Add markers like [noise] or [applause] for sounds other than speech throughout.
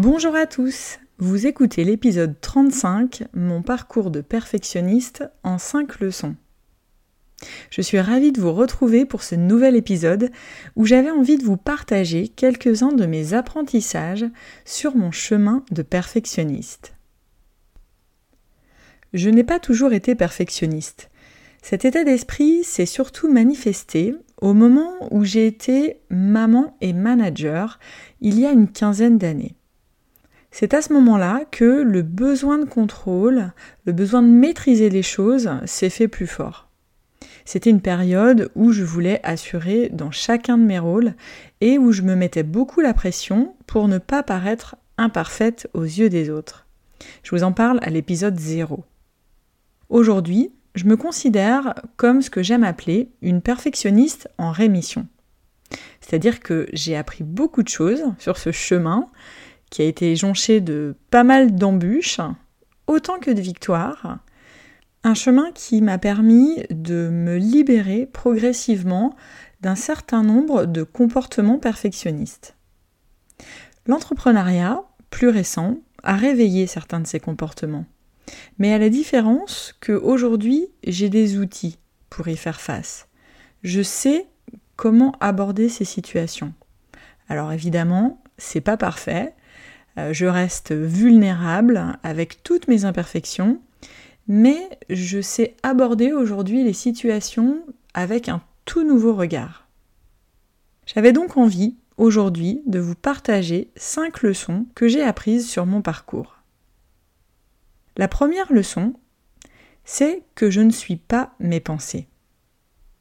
Bonjour à tous, vous écoutez l'épisode 35, mon parcours de perfectionniste en 5 leçons. Je suis ravie de vous retrouver pour ce nouvel épisode où j'avais envie de vous partager quelques-uns de mes apprentissages sur mon chemin de perfectionniste. Je n'ai pas toujours été perfectionniste. Cet état d'esprit s'est surtout manifesté au moment où j'ai été maman et manager il y a une quinzaine d'années. C'est à ce moment-là que le besoin de contrôle, le besoin de maîtriser les choses s'est fait plus fort. C'était une période où je voulais assurer dans chacun de mes rôles et où je me mettais beaucoup la pression pour ne pas paraître imparfaite aux yeux des autres. Je vous en parle à l'épisode 0. Aujourd'hui, je me considère comme ce que j'aime appeler une perfectionniste en rémission. C'est-à-dire que j'ai appris beaucoup de choses sur ce chemin qui a été jonché de pas mal d'embûches, autant que de victoires. Un chemin qui m'a permis de me libérer progressivement d'un certain nombre de comportements perfectionnistes. L'entrepreneuriat, plus récent, a réveillé certains de ces comportements. Mais à la différence qu'aujourd'hui, j'ai des outils pour y faire face. Je sais comment aborder ces situations. Alors évidemment, c'est pas parfait, je reste vulnérable avec toutes mes imperfections, mais je sais aborder aujourd'hui les situations avec un tout nouveau regard. J'avais donc envie aujourd'hui de vous partager cinq leçons que j'ai apprises sur mon parcours. La première leçon, c'est que je ne suis pas mes pensées.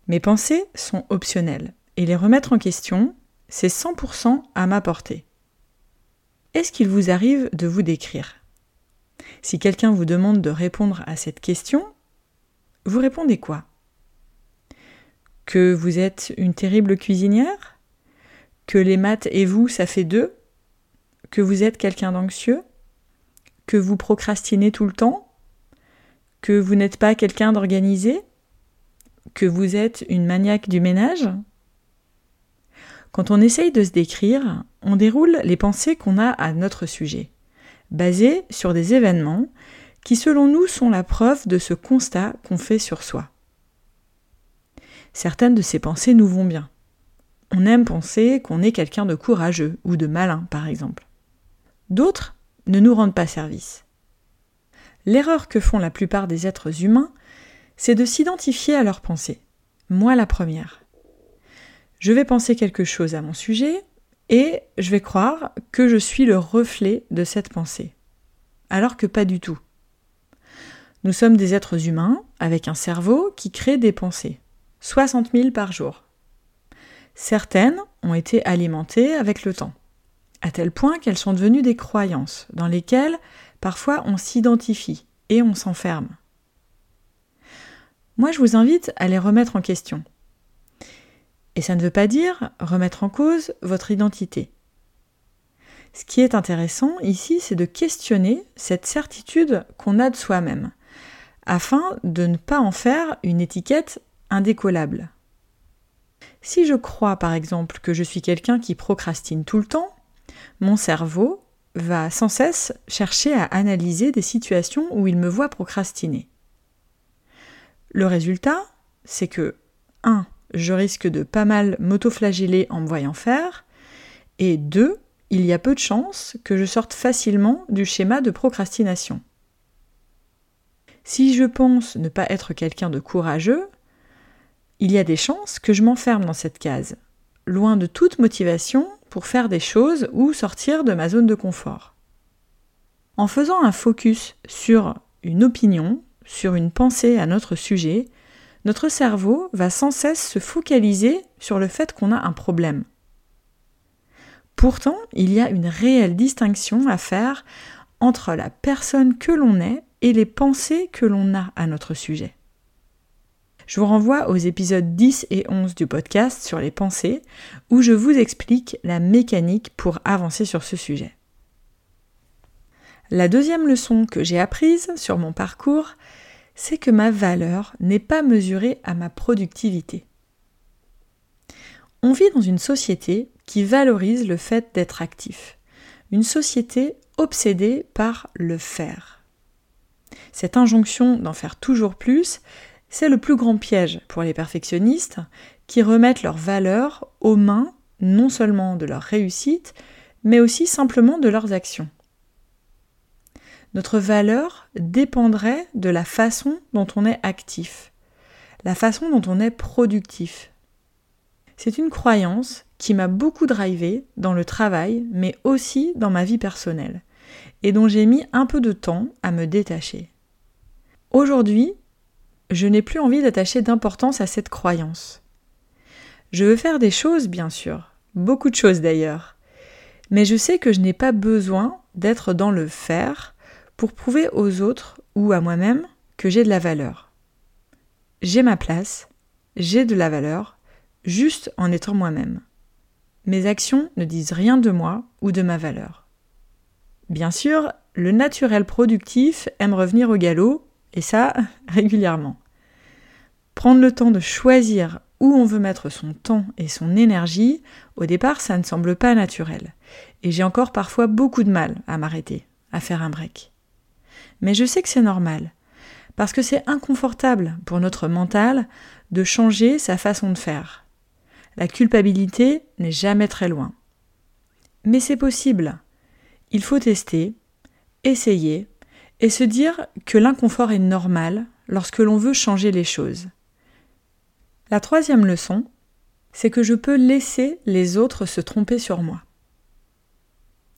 Mes pensées sont optionnelles et les remettre en question, c'est 100% à ma portée. Est-ce qu'il vous arrive de vous décrire? Si quelqu'un vous demande de répondre à cette question, vous répondez quoi? Que vous êtes une terrible cuisinière? Que les maths et vous, ça fait deux? Que vous êtes quelqu'un d'anxieux? Que vous procrastinez tout le temps? Que vous n'êtes pas quelqu'un d'organisé? Que vous êtes une maniaque du ménage? Quand on essaye de se décrire, on déroule les pensées qu'on a à notre sujet, basées sur des événements qui selon nous sont la preuve de ce constat qu'on fait sur soi. Certaines de ces pensées nous vont bien. On aime penser qu'on est quelqu'un de courageux ou de malin, par exemple. D'autres ne nous rendent pas service. L'erreur que font la plupart des êtres humains, c'est de s'identifier à leurs pensées. Moi la première je vais penser quelque chose à mon sujet et je vais croire que je suis le reflet de cette pensée. Alors que pas du tout. Nous sommes des êtres humains avec un cerveau qui crée des pensées. 60 000 par jour. Certaines ont été alimentées avec le temps, à tel point qu'elles sont devenues des croyances dans lesquelles parfois on s'identifie et on s'enferme. Moi je vous invite à les remettre en question et ça ne veut pas dire remettre en cause votre identité. Ce qui est intéressant ici, c'est de questionner cette certitude qu'on a de soi-même, afin de ne pas en faire une étiquette indécollable. Si je crois par exemple que je suis quelqu'un qui procrastine tout le temps, mon cerveau va sans cesse chercher à analyser des situations où il me voit procrastiner. Le résultat, c'est que 1 je risque de pas mal m'autoflageller en me voyant faire. Et deux, il y a peu de chances que je sorte facilement du schéma de procrastination. Si je pense ne pas être quelqu'un de courageux, il y a des chances que je m'enferme dans cette case, loin de toute motivation pour faire des choses ou sortir de ma zone de confort. En faisant un focus sur une opinion, sur une pensée à notre sujet, notre cerveau va sans cesse se focaliser sur le fait qu'on a un problème. Pourtant, il y a une réelle distinction à faire entre la personne que l'on est et les pensées que l'on a à notre sujet. Je vous renvoie aux épisodes 10 et 11 du podcast sur les pensées, où je vous explique la mécanique pour avancer sur ce sujet. La deuxième leçon que j'ai apprise sur mon parcours, c'est que ma valeur n'est pas mesurée à ma productivité. On vit dans une société qui valorise le fait d'être actif, une société obsédée par le faire. Cette injonction d'en faire toujours plus, c'est le plus grand piège pour les perfectionnistes qui remettent leur valeur aux mains non seulement de leur réussite, mais aussi simplement de leurs actions. Notre valeur dépendrait de la façon dont on est actif, la façon dont on est productif. C'est une croyance qui m'a beaucoup drivé dans le travail, mais aussi dans ma vie personnelle, et dont j'ai mis un peu de temps à me détacher. Aujourd'hui, je n'ai plus envie d'attacher d'importance à cette croyance. Je veux faire des choses, bien sûr, beaucoup de choses d'ailleurs, mais je sais que je n'ai pas besoin d'être dans le faire pour prouver aux autres ou à moi-même que j'ai de la valeur. J'ai ma place, j'ai de la valeur, juste en étant moi-même. Mes actions ne disent rien de moi ou de ma valeur. Bien sûr, le naturel productif aime revenir au galop et ça, [laughs] régulièrement. Prendre le temps de choisir où on veut mettre son temps et son énergie, au départ, ça ne semble pas naturel. Et j'ai encore parfois beaucoup de mal à m'arrêter, à faire un break. Mais je sais que c'est normal, parce que c'est inconfortable pour notre mental de changer sa façon de faire. La culpabilité n'est jamais très loin. Mais c'est possible. Il faut tester, essayer, et se dire que l'inconfort est normal lorsque l'on veut changer les choses. La troisième leçon, c'est que je peux laisser les autres se tromper sur moi.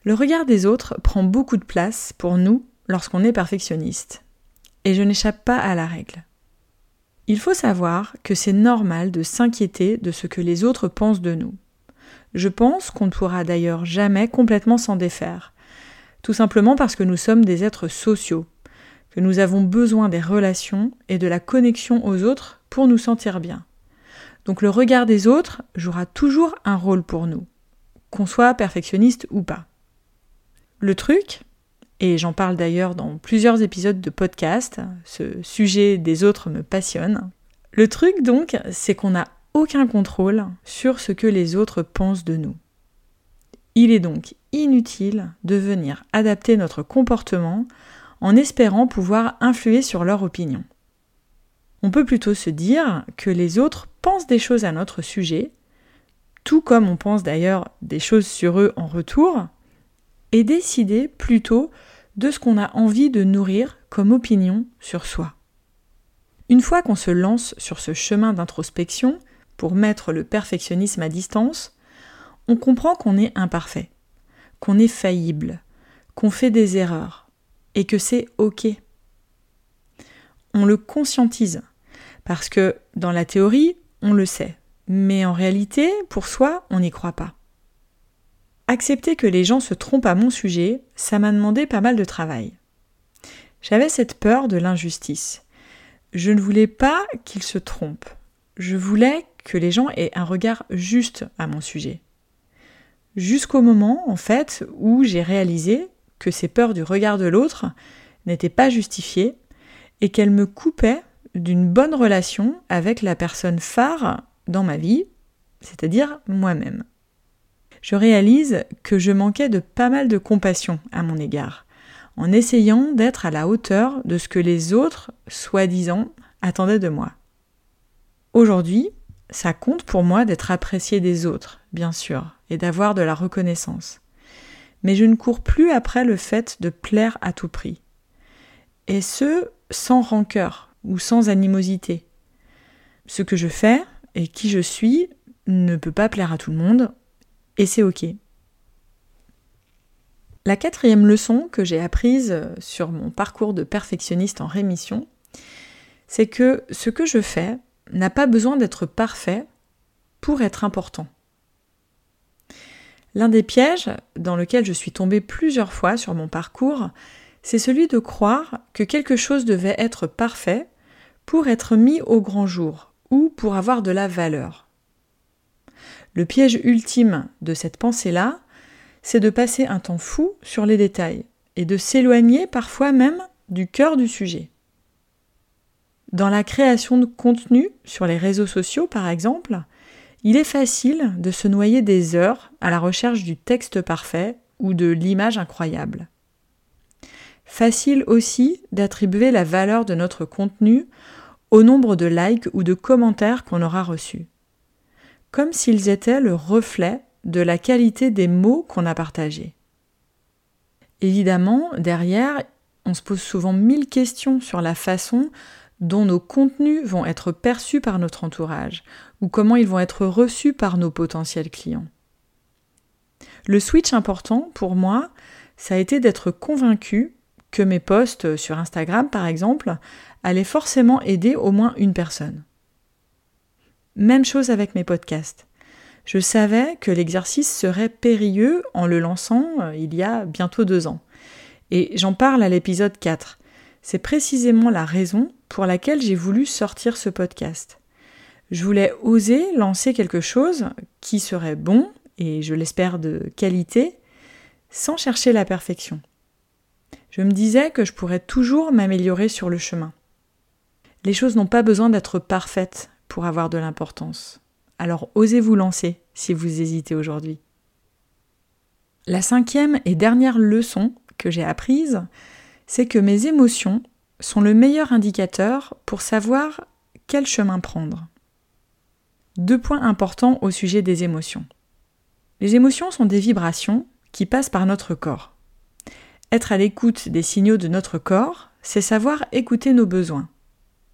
Le regard des autres prend beaucoup de place pour nous lorsqu'on est perfectionniste, et je n'échappe pas à la règle. Il faut savoir que c'est normal de s'inquiéter de ce que les autres pensent de nous. Je pense qu'on ne pourra d'ailleurs jamais complètement s'en défaire, tout simplement parce que nous sommes des êtres sociaux, que nous avons besoin des relations et de la connexion aux autres pour nous sentir bien. Donc le regard des autres jouera toujours un rôle pour nous, qu'on soit perfectionniste ou pas. Le truc, et j'en parle d'ailleurs dans plusieurs épisodes de podcast, ce sujet des autres me passionne, le truc donc, c'est qu'on n'a aucun contrôle sur ce que les autres pensent de nous. Il est donc inutile de venir adapter notre comportement en espérant pouvoir influer sur leur opinion. On peut plutôt se dire que les autres pensent des choses à notre sujet, tout comme on pense d'ailleurs des choses sur eux en retour, et décider plutôt de ce qu'on a envie de nourrir comme opinion sur soi. Une fois qu'on se lance sur ce chemin d'introspection pour mettre le perfectionnisme à distance, on comprend qu'on est imparfait, qu'on est faillible, qu'on fait des erreurs, et que c'est OK. On le conscientise, parce que dans la théorie, on le sait, mais en réalité, pour soi, on n'y croit pas. Accepter que les gens se trompent à mon sujet, ça m'a demandé pas mal de travail. J'avais cette peur de l'injustice. Je ne voulais pas qu'ils se trompent. Je voulais que les gens aient un regard juste à mon sujet jusqu'au moment, en fait, où j'ai réalisé que ces peurs du regard de l'autre n'étaient pas justifiées et qu'elles me coupaient d'une bonne relation avec la personne phare dans ma vie, c'est-à-dire moi-même. Je réalise que je manquais de pas mal de compassion à mon égard, en essayant d'être à la hauteur de ce que les autres, soi-disant, attendaient de moi. Aujourd'hui, ça compte pour moi d'être apprécié des autres, bien sûr, et d'avoir de la reconnaissance. Mais je ne cours plus après le fait de plaire à tout prix. Et ce, sans rancœur ou sans animosité. Ce que je fais et qui je suis ne peut pas plaire à tout le monde, et c'est ok. La quatrième leçon que j'ai apprise sur mon parcours de perfectionniste en rémission, c'est que ce que je fais n'a pas besoin d'être parfait pour être important. L'un des pièges dans lequel je suis tombée plusieurs fois sur mon parcours, c'est celui de croire que quelque chose devait être parfait pour être mis au grand jour ou pour avoir de la valeur. Le piège ultime de cette pensée-là, c'est de passer un temps fou sur les détails et de s'éloigner parfois même du cœur du sujet. Dans la création de contenu sur les réseaux sociaux, par exemple, il est facile de se noyer des heures à la recherche du texte parfait ou de l'image incroyable. Facile aussi d'attribuer la valeur de notre contenu au nombre de likes ou de commentaires qu'on aura reçus, comme s'ils étaient le reflet de la qualité des mots qu'on a partagés. Évidemment, derrière, on se pose souvent mille questions sur la façon dont nos contenus vont être perçus par notre entourage ou comment ils vont être reçus par nos potentiels clients. Le switch important pour moi, ça a été d'être convaincu que mes posts sur Instagram, par exemple, allaient forcément aider au moins une personne. Même chose avec mes podcasts. Je savais que l'exercice serait périlleux en le lançant euh, il y a bientôt deux ans. Et j'en parle à l'épisode 4. C'est précisément la raison pour laquelle j'ai voulu sortir ce podcast. Je voulais oser lancer quelque chose qui serait bon, et je l'espère de qualité, sans chercher la perfection. Je me disais que je pourrais toujours m'améliorer sur le chemin. Les choses n'ont pas besoin d'être parfaites pour avoir de l'importance. Alors osez vous lancer si vous hésitez aujourd'hui. La cinquième et dernière leçon que j'ai apprise, c'est que mes émotions sont le meilleur indicateur pour savoir quel chemin prendre. Deux points importants au sujet des émotions. Les émotions sont des vibrations qui passent par notre corps. Être à l'écoute des signaux de notre corps, c'est savoir écouter nos besoins.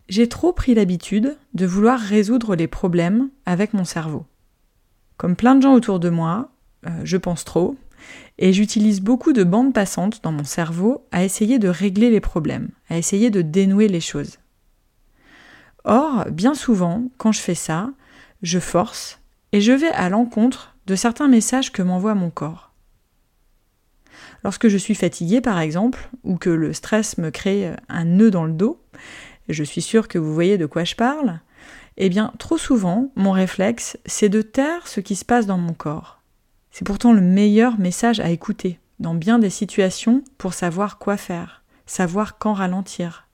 J'ai trop pris l'habitude de vouloir résoudre les problèmes avec mon cerveau. Comme plein de gens autour de moi, euh, je pense trop, et j'utilise beaucoup de bandes passantes dans mon cerveau à essayer de régler les problèmes, à essayer de dénouer les choses. Or, bien souvent, quand je fais ça, je force et je vais à l'encontre de certains messages que m'envoie mon corps. Lorsque je suis fatiguée, par exemple, ou que le stress me crée un nœud dans le dos, je suis sûre que vous voyez de quoi je parle, eh bien, trop souvent, mon réflexe, c'est de taire ce qui se passe dans mon corps. C'est pourtant le meilleur message à écouter dans bien des situations pour savoir quoi faire, savoir quand ralentir.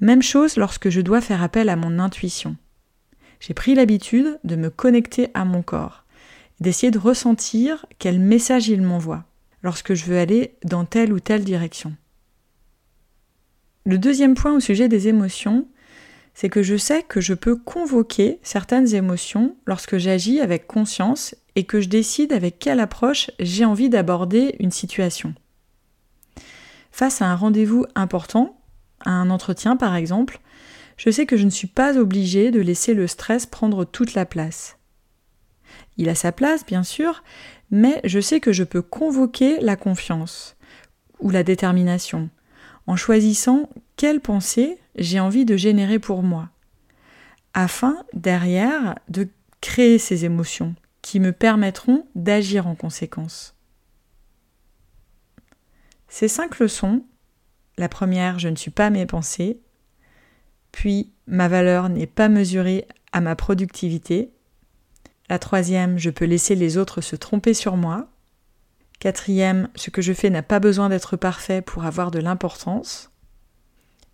Même chose lorsque je dois faire appel à mon intuition. J'ai pris l'habitude de me connecter à mon corps, d'essayer de ressentir quel message il m'envoie lorsque je veux aller dans telle ou telle direction. Le deuxième point au sujet des émotions, c'est que je sais que je peux convoquer certaines émotions lorsque j'agis avec conscience et que je décide avec quelle approche j'ai envie d'aborder une situation. Face à un rendez-vous important, à un entretien par exemple, je sais que je ne suis pas obligée de laisser le stress prendre toute la place. Il a sa place, bien sûr, mais je sais que je peux convoquer la confiance ou la détermination en choisissant quelle pensée j'ai envie de générer pour moi, afin derrière de créer ces émotions qui me permettront d'agir en conséquence. Ces cinq leçons, la première, je ne suis pas mes pensées, puis ma valeur n'est pas mesurée à ma productivité, la troisième, je peux laisser les autres se tromper sur moi, quatrième, ce que je fais n'a pas besoin d'être parfait pour avoir de l'importance,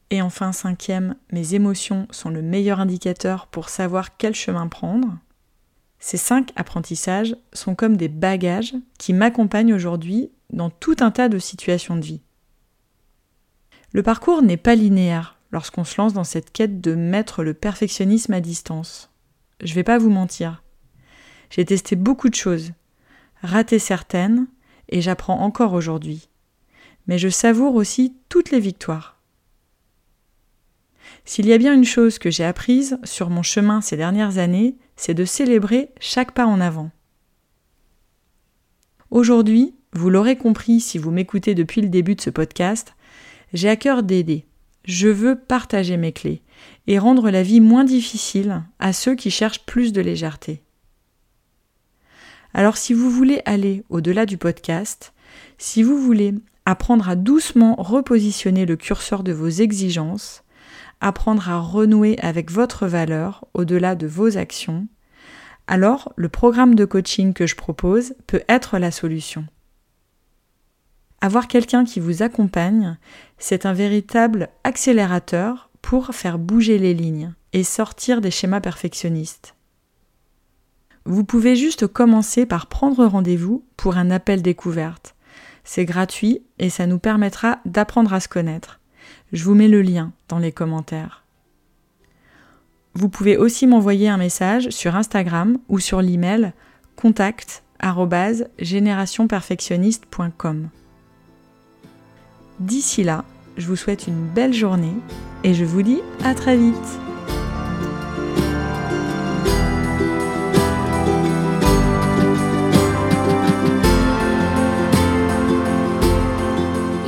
et enfin cinquième, mes émotions sont le meilleur indicateur pour savoir quel chemin prendre. Ces cinq apprentissages sont comme des bagages qui m'accompagnent aujourd'hui dans tout un tas de situations de vie. Le parcours n'est pas linéaire lorsqu'on se lance dans cette quête de mettre le perfectionnisme à distance. Je vais pas vous mentir. J'ai testé beaucoup de choses, raté certaines, et j'apprends encore aujourd'hui. Mais je savoure aussi toutes les victoires. S'il y a bien une chose que j'ai apprise sur mon chemin ces dernières années, c'est de célébrer chaque pas en avant. Aujourd'hui, vous l'aurez compris si vous m'écoutez depuis le début de ce podcast, j'ai à cœur d'aider. Je veux partager mes clés et rendre la vie moins difficile à ceux qui cherchent plus de légèreté. Alors si vous voulez aller au-delà du podcast, si vous voulez apprendre à doucement repositionner le curseur de vos exigences, apprendre à renouer avec votre valeur au-delà de vos actions, alors le programme de coaching que je propose peut être la solution. Avoir quelqu'un qui vous accompagne, c'est un véritable accélérateur pour faire bouger les lignes et sortir des schémas perfectionnistes. Vous pouvez juste commencer par prendre rendez-vous pour un appel découverte. C'est gratuit et ça nous permettra d'apprendre à se connaître. Je vous mets le lien dans les commentaires. Vous pouvez aussi m'envoyer un message sur Instagram ou sur l'email contact@générationperfectionniste.com. D'ici là, je vous souhaite une belle journée et je vous dis à très vite.